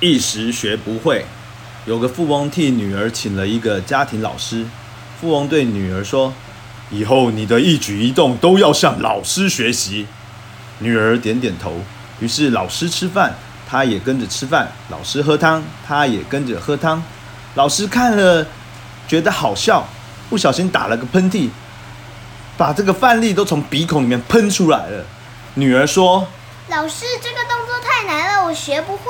一时学不会。有个富翁替女儿请了一个家庭老师。富翁对女儿说：“以后你的一举一动都要向老师学习。”女儿点点头。于是老师吃饭，她也跟着吃饭；老师喝汤，她也跟着喝汤。老师看了觉得好笑，不小心打了个喷嚏，把这个饭粒都从鼻孔里面喷出来了。女儿说：“老师，这个动作太难了，我学不会。”